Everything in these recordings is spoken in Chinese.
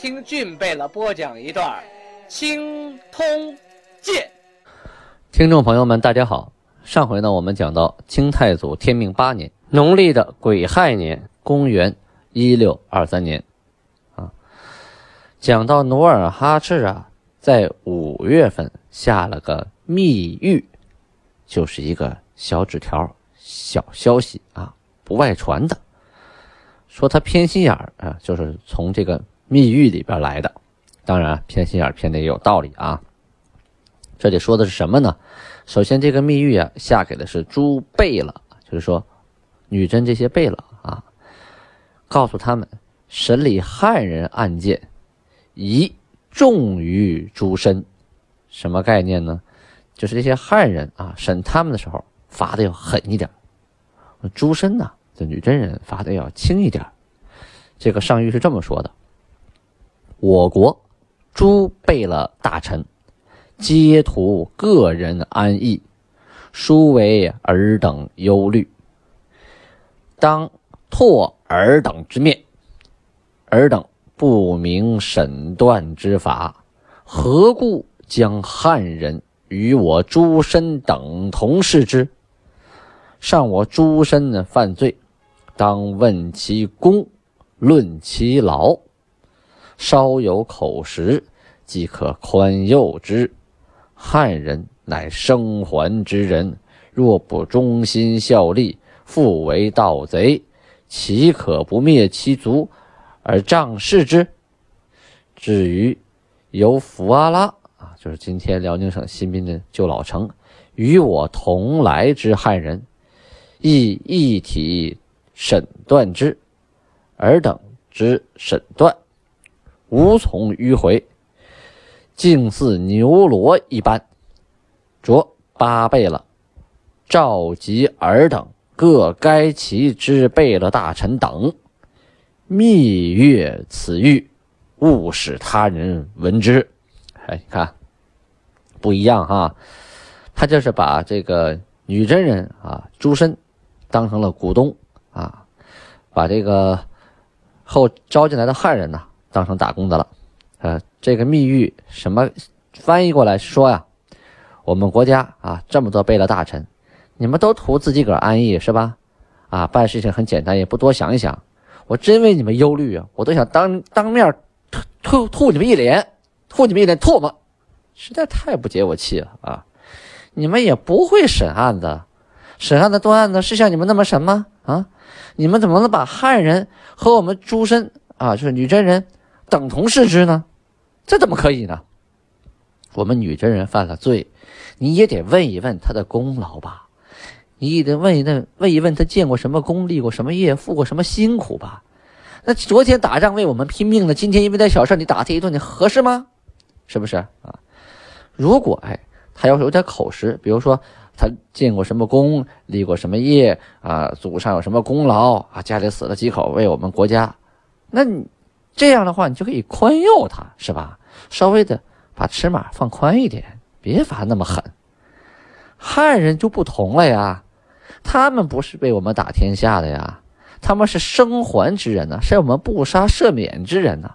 听俊贝勒播讲一段《青通剑》。听众朋友们，大家好。上回呢，我们讲到清太祖天命八年，农历的癸亥年，公元一六二三年，啊，讲到努尔哈赤啊，在五月份下了个密谕，就是一个小纸条、小消息啊，不外传的。说他偏心眼儿啊，就是从这个密谕里边来的。当然，偏心眼偏的也有道理啊。这里说的是什么呢？首先，这个密谕啊，下给的是诸贝勒，就是说女真这些贝勒啊，告诉他们审理汉人案件宜重于诸身。什么概念呢？就是这些汉人啊，审他们的时候罚的要狠一点，诸身呢。这女真人罚的要轻一点，这个上谕是这么说的：我国诸贝勒大臣皆图个人安逸，殊为尔等忧虑，当拓尔等之面。尔等不明审断之法，何故将汉人与我诸身等同视之？上我诸身犯罪。当问其功，论其劳，稍有口实，即可宽宥之。汉人乃生还之人，若不忠心效力，复为盗贼，岂可不灭其族而仗势之？至于由福阿拉啊，就是今天辽宁省新宾的旧老城，与我同来之汉人，亦一体。审断之，尔等之审断，无从迂回，竟似牛罗一般。着八贝勒召集尔等各该其之贝勒大臣等，密阅此谕，勿使他人闻之。哎，你看，不一样哈，他就是把这个女真人啊，诸身当成了股东。啊，把这个后招进来的汉人呢当成打工的了。呃，这个密谕什么翻译过来说呀，我们国家啊这么多贝勒大臣，你们都图自己个儿安逸是吧？啊，办事情很简单，也不多想一想。我真为你们忧虑啊，我都想当当面吐吐吐你们一脸，吐你们一脸唾沫，实在太不解我气了啊！你们也不会审案子，审案子断案子是像你们那么审吗？啊？你们怎么能把汉人和我们诸身啊，就是女真人等同视之呢？这怎么可以呢？我们女真人犯了罪，你也得问一问他的功劳吧，你也得问一问，问一问他建过什么功，立过什么业，付过什么辛苦吧？那昨天打仗为我们拼命了，今天因为点小事你打他一顿，你合适吗？是不是啊？如果哎，他要是有点口实，比如说。他建过什么功，立过什么业啊？祖上有什么功劳啊？家里死了几口，为我们国家，那你这样的话，你就可以宽宥他，是吧？稍微的把尺码放宽一点，别罚那么狠。汉人就不同了呀，他们不是被我们打天下的呀，他们是生还之人呢，是我们不杀赦免之人呢。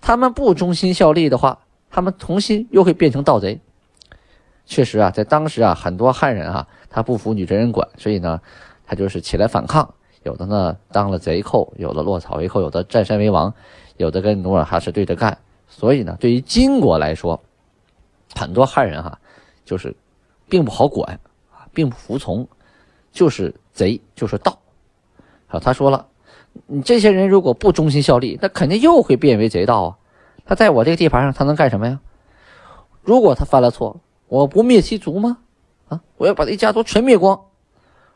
他们不忠心效力的话，他们重新又会变成盗贼。确实啊，在当时啊，很多汉人啊，他不服女真人管，所以呢，他就是起来反抗。有的呢当了贼寇，有的落草为寇，有的占山为王，有的跟努尔哈赤对着干。所以呢，对于金国来说，很多汉人哈，就是并不好管，并不服从，就是贼，就是盗。好，他说了，你这些人如果不忠心效力，那肯定又会变为贼盗啊。他在我这个地盘上，他能干什么呀？如果他犯了错，我不灭其族吗？啊！我要把这一家族全灭光，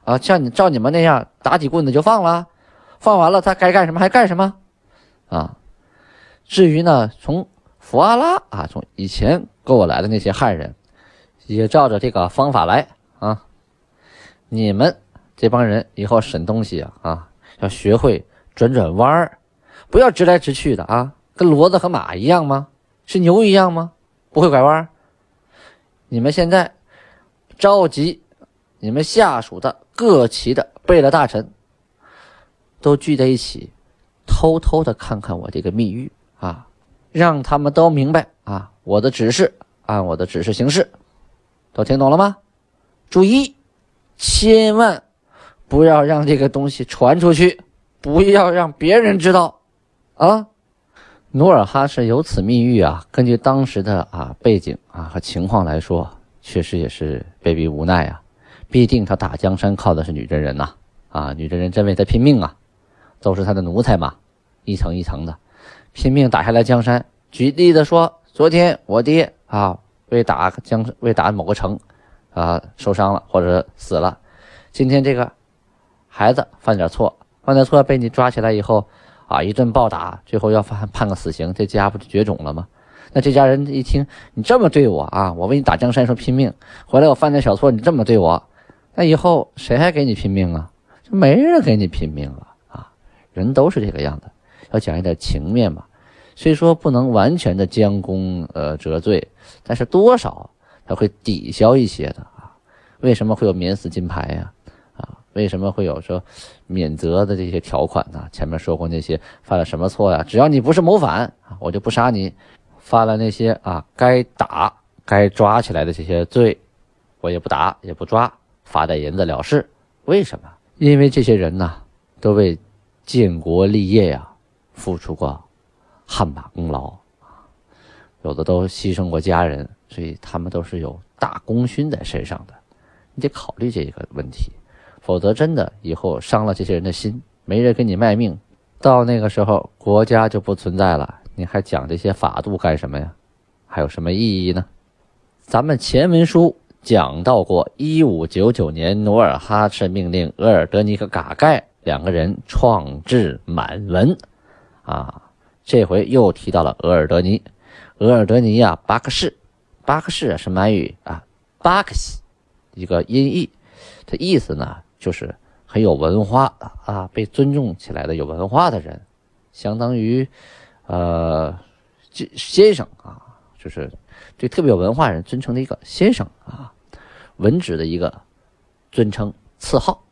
啊！像你照你们那样打几棍子就放了，放完了他该干什么还干什么，啊！至于呢，从福阿拉啊，从以前过来的那些汉人，也照着这个方法来啊。你们这帮人以后审东西啊啊，要学会转转弯儿，不要直来直去的啊，跟骡子和马一样吗？是牛一样吗？不会拐弯？你们现在召集你们下属的各旗的贝勒大臣，都聚在一起，偷偷的看看我这个密谕啊，让他们都明白啊，我的指示，按我的指示行事，都听懂了吗？注意。千万不要让这个东西传出去，不要让别人知道，啊！努尔哈赤有此密谕啊，根据当时的啊背景啊和情况来说，确实也是被逼无奈啊。毕竟他打江山靠的是女真人呐，啊，女真人真为他拼命啊，都是他的奴才嘛，一层一层的拼命打下来江山。举例的说，昨天我爹啊为打江为打某个城。啊，受伤了或者死了，今天这个孩子犯点错，犯点错被你抓起来以后，啊，一顿暴打，最后要判判个死刑，这家不就绝种了吗？那这家人一听你这么对我啊，我为你打江山说拼命，回来我犯点小错，你这么对我，那以后谁还给你拼命啊？就没人给你拼命了啊！人都是这个样子，要讲一点情面嘛。虽说不能完全的将功呃折罪，但是多少。他会抵消一些的啊？为什么会有免死金牌呀？啊，为什么会有说免责的这些条款呢？前面说过那些犯了什么错呀？只要你不是谋反啊，我就不杀你；犯了那些啊该打、该抓起来的这些罪，我也不打也不抓，罚点银子了事。为什么？因为这些人呢，都为建国立业呀付出过汗马功劳有的都牺牲过家人。所以他们都是有大功勋在身上的，你得考虑这个问题，否则真的以后伤了这些人的心，没人给你卖命，到那个时候国家就不存在了，你还讲这些法度干什么呀？还有什么意义呢？咱们前文书讲到过，一五九九年，努尔哈赤命令额尔德尼和嘎盖两个人创制满文，啊，这回又提到了额尔德尼，额尔德尼呀，巴克士。巴克士是满语啊，巴克西，一个音译，它意思呢就是很有文化啊，被尊重起来的有文化的人，相当于呃先生啊，就是对特别有文化人尊称的一个先生啊，文职的一个尊称次号。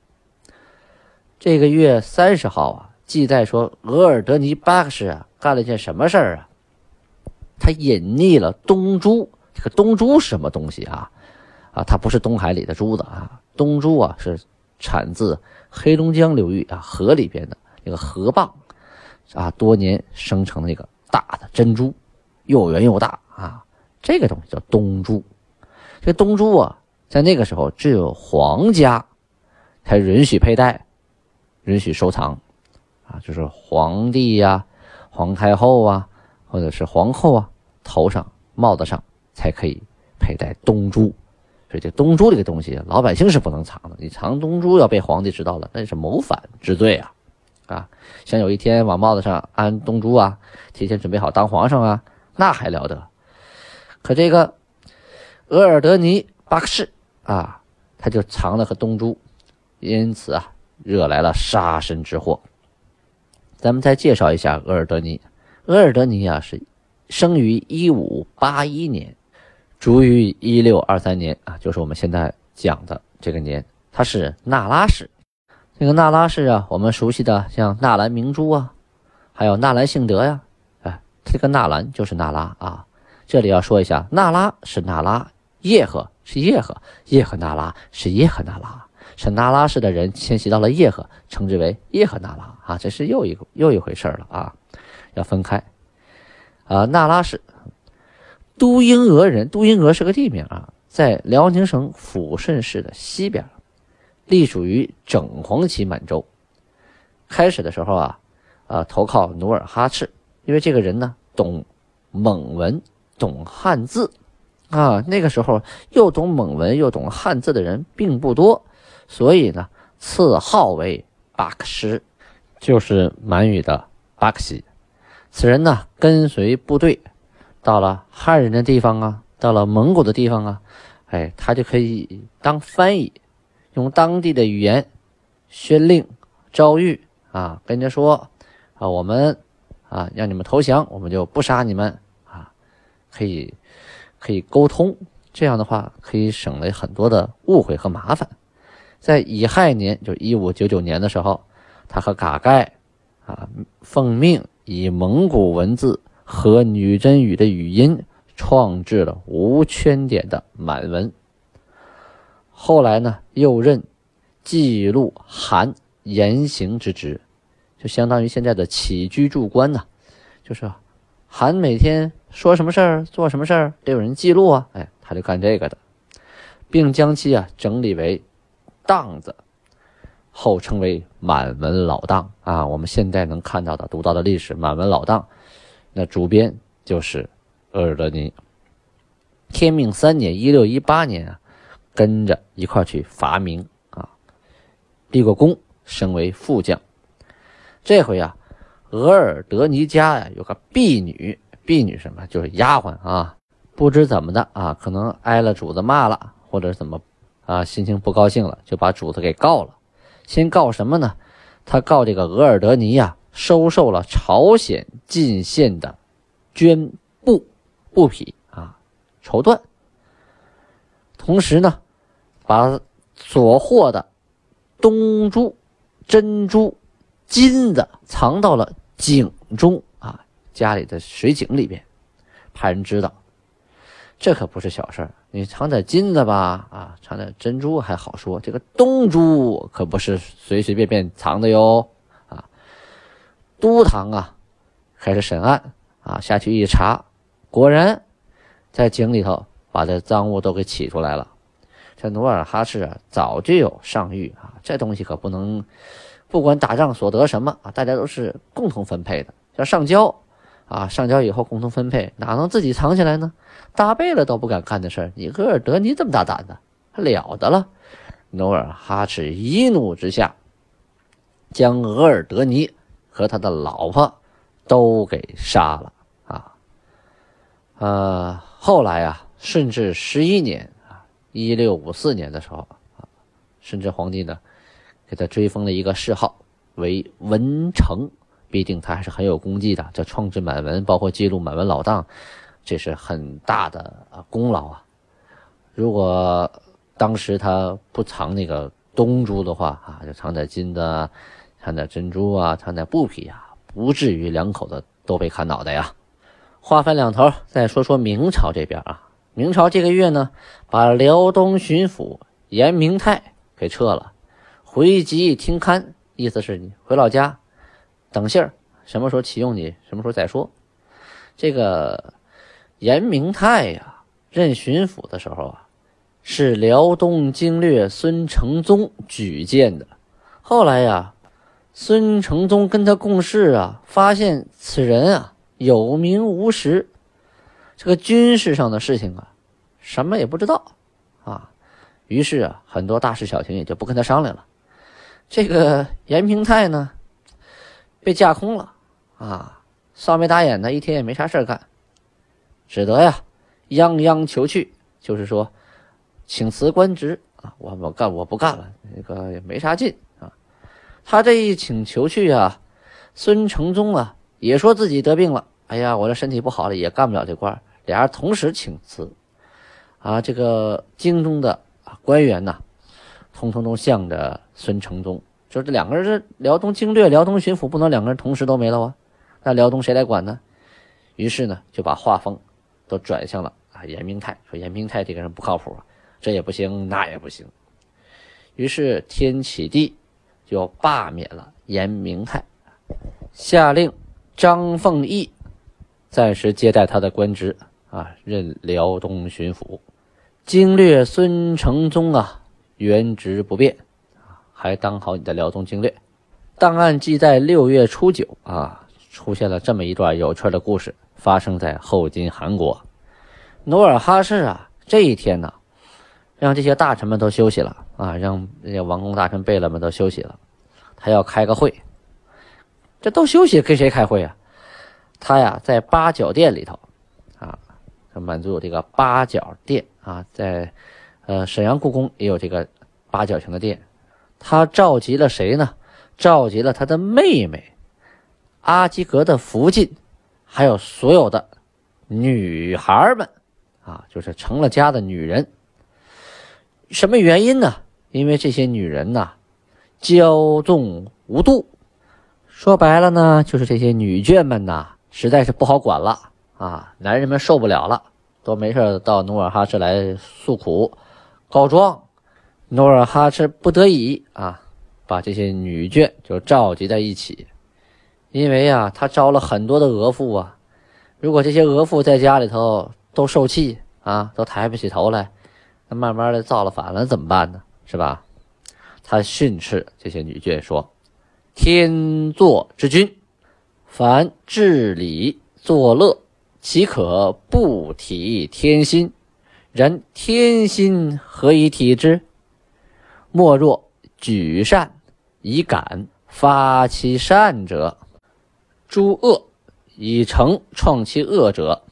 这个月三十号啊，记载说额尔德尼巴克士啊干了件什么事儿啊？他隐匿了东珠。这个东珠是什么东西啊？啊，它不是东海里的珠子啊，东珠啊是产自黑龙江流域啊河里边的那个河蚌啊，多年生成的那个大的珍珠，又圆又大啊，这个东西叫东珠。这东珠啊，在那个时候只有皇家才允许佩戴、允许收藏啊，就是皇帝呀、皇太后啊，或者是皇后啊头上帽子上。才可以佩戴东珠，所以这东珠这个东西，老百姓是不能藏的。你藏东珠要被皇帝知道了，那是谋反之罪啊！啊，想有一天往帽子上安东珠啊，提前准备好当皇上啊，那还了得？可这个额尔德尼巴克士啊，他就藏了颗东珠，因此啊，惹来了杀身之祸。咱们再介绍一下额尔德尼，额尔德尼啊是生于一五八一年。卒于一六二三年啊，就是我们现在讲的这个年，他是那拉氏。这个那拉氏啊，我们熟悉的像纳兰明珠啊，还有纳兰性德呀，哎，这个纳兰就是那拉啊。这里要说一下，那拉是那拉，叶赫是叶赫，叶赫那拉是叶赫那拉，是那拉氏的人迁徙到了叶赫，称之为叶赫那拉。啊，这是又一又一回事了啊，要分开。啊，那拉氏。都英俄人，都英俄是个地名啊，在辽宁省抚顺市的西边，隶属于整黄旗满洲。开始的时候啊，啊投靠努尔哈赤，因为这个人呢懂蒙文，懂汉字，啊那个时候又懂蒙文又懂汉字的人并不多，所以呢赐号为巴克什，就是满语的巴克西。此人呢，跟随部队到了汉人的地方啊，到了蒙古的地方啊，哎，他就可以当翻译，用当地的语言宣令诏谕啊，跟人家说啊，我们啊让你们投降，我们就不杀你们啊，可以可以沟通。这样的话，可以省了很多的误会和麻烦。在乙亥年，就一五九九年的时候，他和嘎盖啊奉命以蒙古文字和女真语的语音创制了无圈点的满文。后来呢，又任记录韩言行之职，就相当于现在的起居注官呐，就是韩每天说什么事儿、做什么事儿，得有人记录啊。哎。他就干这个的，并将其啊整理为档子，后称为满文老档啊。我们现在能看到的、读到的历史满文老档，那主编就是额尔德尼。天命三年（一六一八年）啊，跟着一块去伐明啊，立过功，升为副将。这回啊，额尔德尼家呀有个婢女，婢女什么就是丫鬟啊。不知怎么的啊，可能挨了主子骂了，或者怎么啊，心情不高兴了，就把主子给告了。先告什么呢？他告这个额尔德尼呀，收受了朝鲜进献的绢布布匹啊，绸缎。同时呢，把所获的东珠、珍珠、金子藏到了井中啊，家里的水井里边，怕人知道。这可不是小事儿，你藏点金子吧，啊，藏点珍珠还好说，这个东珠可不是随随便便藏的哟，啊，都堂啊，开始审案啊，下去一查，果然在井里头把这赃物都给起出来了。这努尔哈赤啊，早就有上谕啊，这东西可不能，不管打仗所得什么啊，大家都是共同分配的，要上交。啊，上交以后共同分配，哪能自己藏起来呢？大贝勒都不敢干的事儿，你额尔德尼这么大胆的，还了得了？努尔哈赤一怒之下，将额尔德尼和他的老婆都给杀了。啊，呃，后来啊，顺治十一年啊，一六五四年的时候啊，顺治皇帝呢，给他追封了一个谥号为文成。必定他还是很有功绩的，这创制满文，包括记录满文老档，这是很大的功劳啊！如果当时他不藏那个东珠的话啊，就藏点金子，藏点珍珠啊，藏点布匹啊，不至于两口子都被砍脑袋呀。话分两头，再说说明朝这边啊，明朝这个月呢，把辽东巡抚严明泰给撤了，回籍听勘，意思是你回老家。等信儿，什么时候启用你，什么时候再说。这个严明泰呀，任巡抚的时候啊，是辽东经略孙承宗举荐的。后来呀，孙承宗跟他共事啊，发现此人啊有名无实，这个军事上的事情啊，什么也不知道啊。于是啊，很多大事小情也就不跟他商量了。这个严明泰呢？被架空了，啊，扫眉打眼的，一天也没啥事干，只得呀，泱泱求去，就是说，请辞官职。啊，我我干我不干了，那个也没啥劲。啊。他这一请求去啊，孙承宗啊也说自己得病了，哎呀，我这身体不好了，也干不了这官，俩人同时请辞，啊，这个京中的官员呐，通通都向着孙承宗。说这两个人是辽东经略、辽东巡抚，不能两个人同时都没了啊？那辽东谁来管呢？于是呢，就把画风都转向了啊严明泰，说严明泰这个人不靠谱，这也不行，那也不行。于是天启帝就罢免了严明泰，下令张凤义暂时接待他的官职啊，任辽东巡抚。经略孙承宗啊，原职不变。还当好你的辽东经略。档案记载，六月初九啊，出现了这么一段有趣的故事，发生在后金韩国。努尔哈赤啊，这一天呢，让这些大臣们都休息了啊，让那些王公大臣、贝勒们都休息了，他要开个会。这都休息，跟谁开会啊？他呀在八角殿里头啊，满足有这个八角殿啊，在呃沈阳故宫也有这个八角形的殿。他召集了谁呢？召集了他的妹妹阿基格的福晋，还有所有的女孩们啊，就是成了家的女人。什么原因呢？因为这些女人呐，骄纵无度。说白了呢，就是这些女眷们呐，实在是不好管了啊！男人们受不了了，都没事到努尔哈赤来诉苦、告状。努尔哈赤不得已啊，把这些女眷就召集在一起，因为呀，他招了很多的额驸啊。如果这些额驸在家里头都受气啊，都抬不起头来。那慢慢的造了反了怎么办呢？是吧？他训斥这些女眷说：“天作之君，凡治理作乐，岂可不体天心？然天心何以体之？莫若举善以感发其善者，诸恶以成创其恶者。”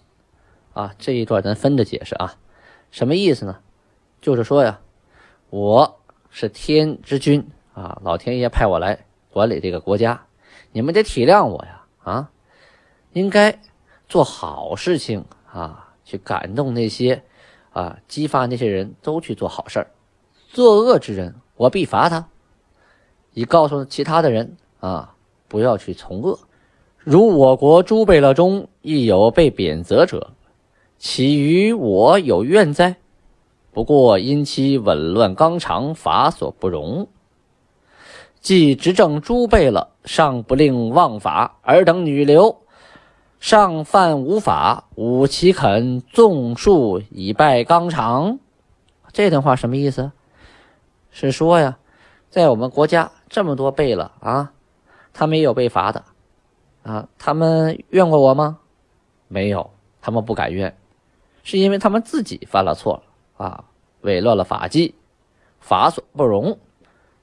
啊，这一段咱分着解释啊，什么意思呢？就是说呀，我是天之君啊，老天爷派我来管理这个国家，你们得体谅我呀啊，应该做好事情啊，去感动那些啊，激发那些人都去做好事儿。作恶之人，我必罚他，以告诉其他的人啊，不要去从恶。如我国诸贝勒中亦有被贬责者，其与我有怨哉？不过因其紊乱纲常，法所不容。既执政诸贝勒尚不令忘法，尔等女流尚犯无法，吾岂肯纵述以败纲常？这段话什么意思？是说呀，在我们国家这么多贝勒啊，他们也有被罚的啊，他们怨过我吗？没有，他们不敢怨，是因为他们自己犯了错。啊，违乱了法纪，法所不容，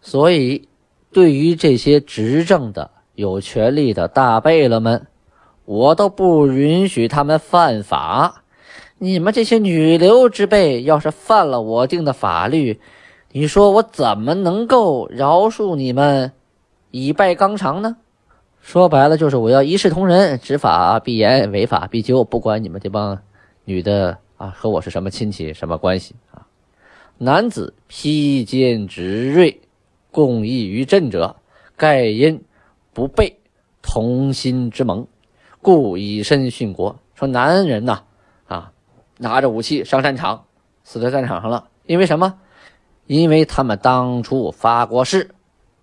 所以对于这些执政的有权力的大贝勒们，我都不允许他们犯法。你们这些女流之辈，要是犯了我定的法律，你说我怎么能够饶恕你们，以败纲常呢？说白了，就是我要一视同仁，执法必严，违法必究，不管你们这帮女的。啊，和我是什么亲戚，什么关系啊？男子披坚执锐，共议于阵者，盖因不备同心之盟，故以身殉国。说男人呐，啊，拿着武器上战场，死在战场上了。因为什么？因为他们当初发过誓，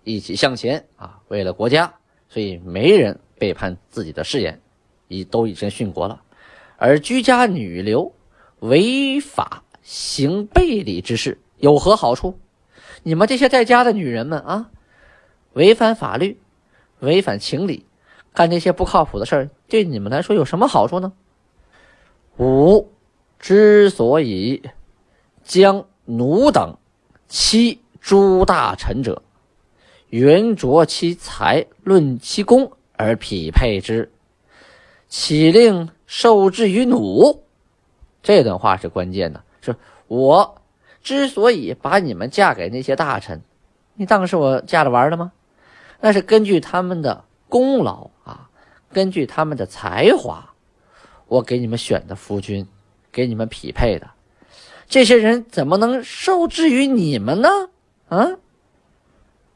一起向前啊，为了国家，所以没人背叛自己的誓言，已都已经殉国了。而居家女流。违法行背礼之事有何好处？你们这些在家的女人们啊，违反法律、违反情理，干这些不靠谱的事儿，对你们来说有什么好处呢？吾之所以将奴等欺诸大臣者，原着其才，论其功而匹配之，岂令受制于奴？这段话是关键的，是我之所以把你们嫁给那些大臣，你当是我嫁着玩的吗？那是根据他们的功劳啊，根据他们的才华，我给你们选的夫君，给你们匹配的。这些人怎么能受制于你们呢？啊！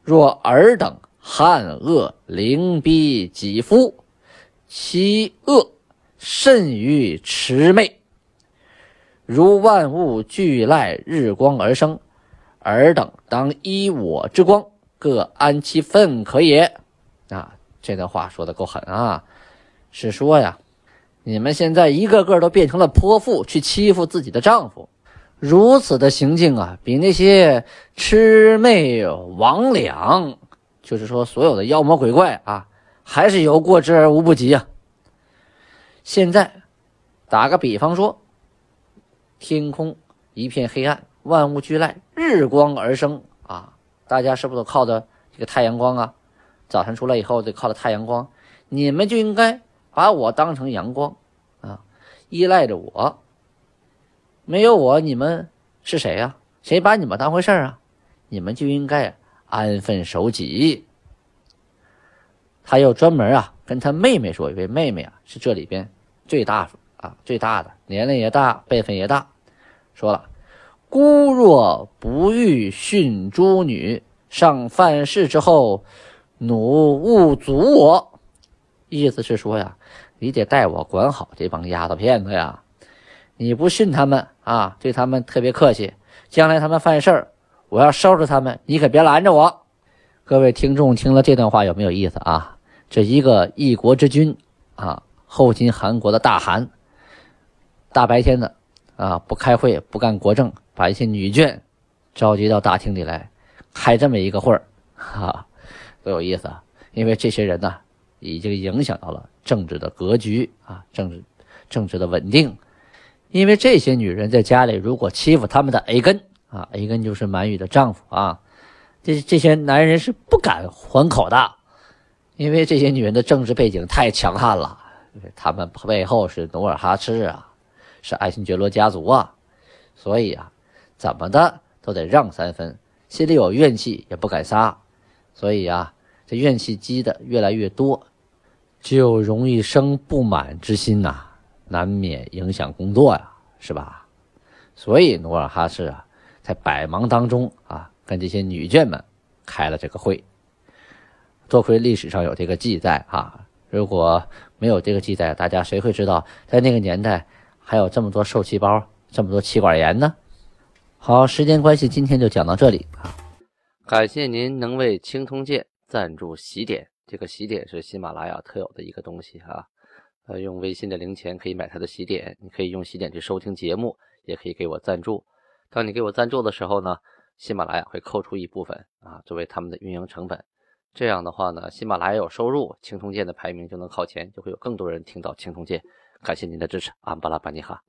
若尔等汉恶凌逼己夫，其恶甚于魑魅。如万物俱赖日光而生，尔等当依我之光，各安其分可也。啊，这段话说的够狠啊！是说呀，你们现在一个个都变成了泼妇，去欺负自己的丈夫，如此的行径啊，比那些魑魅魍魉，就是说所有的妖魔鬼怪啊，还是有过之而无不及啊。现在打个比方说。天空一片黑暗，万物俱赖，日光而生啊！大家是不是都靠着这个太阳光啊？早晨出来以后，得靠着太阳光。你们就应该把我当成阳光啊，依赖着我。没有我，你们是谁呀？谁把你们当回事儿啊？你们就应该安分守己。他又专门啊跟他妹妹说，因为妹妹啊是这里边最大啊最大的，年龄也大，辈分也大。说了，孤若不欲训诸女，上犯事之后，奴勿阻我。意思是说呀，你得带我管好这帮丫头片子呀。你不训他们啊，对他们特别客气，将来他们犯事儿，我要收拾他们，你可别拦着我。各位听众听了这段话有没有意思啊？这一个一国之君啊，后金韩国的大汗，大白天的啊，不开会不干国政，把一些女眷召集到大厅里来开这么一个会儿，哈，多有意思啊！因为这些人呢，已经影响到了政治的格局啊，政治政治的稳定。因为这些女人在家里如果欺负他们的 A 根啊，A 根就是满语的丈夫啊，这这些男人是不敢还口的。因为这些女人的政治背景太强悍了，他们背后是努尔哈赤啊，是爱新觉罗家族啊，所以啊，怎么的都得让三分，心里有怨气也不敢撒，所以啊，这怨气积的越来越多，就容易生不满之心呐，难免影响工作呀，是吧？所以努尔哈赤啊，在百忙当中啊，跟这些女眷们开了这个会。多亏历史上有这个记载啊！如果没有这个记载，大家谁会知道在那个年代还有这么多受气包、这么多气管炎呢？好，时间关系，今天就讲到这里啊！感谢您能为青铜剑赞助喜点，这个喜点是喜马拉雅特有的一个东西啊！呃，用微信的零钱可以买他的喜点，你可以用喜点去收听节目，也可以给我赞助。当你给我赞助的时候呢，喜马拉雅会扣除一部分啊，作为他们的运营成本。这样的话呢，喜马拉雅有收入，青铜剑的排名就能靠前，就会有更多人听到青铜剑。感谢您的支持，安巴拉巴尼哈。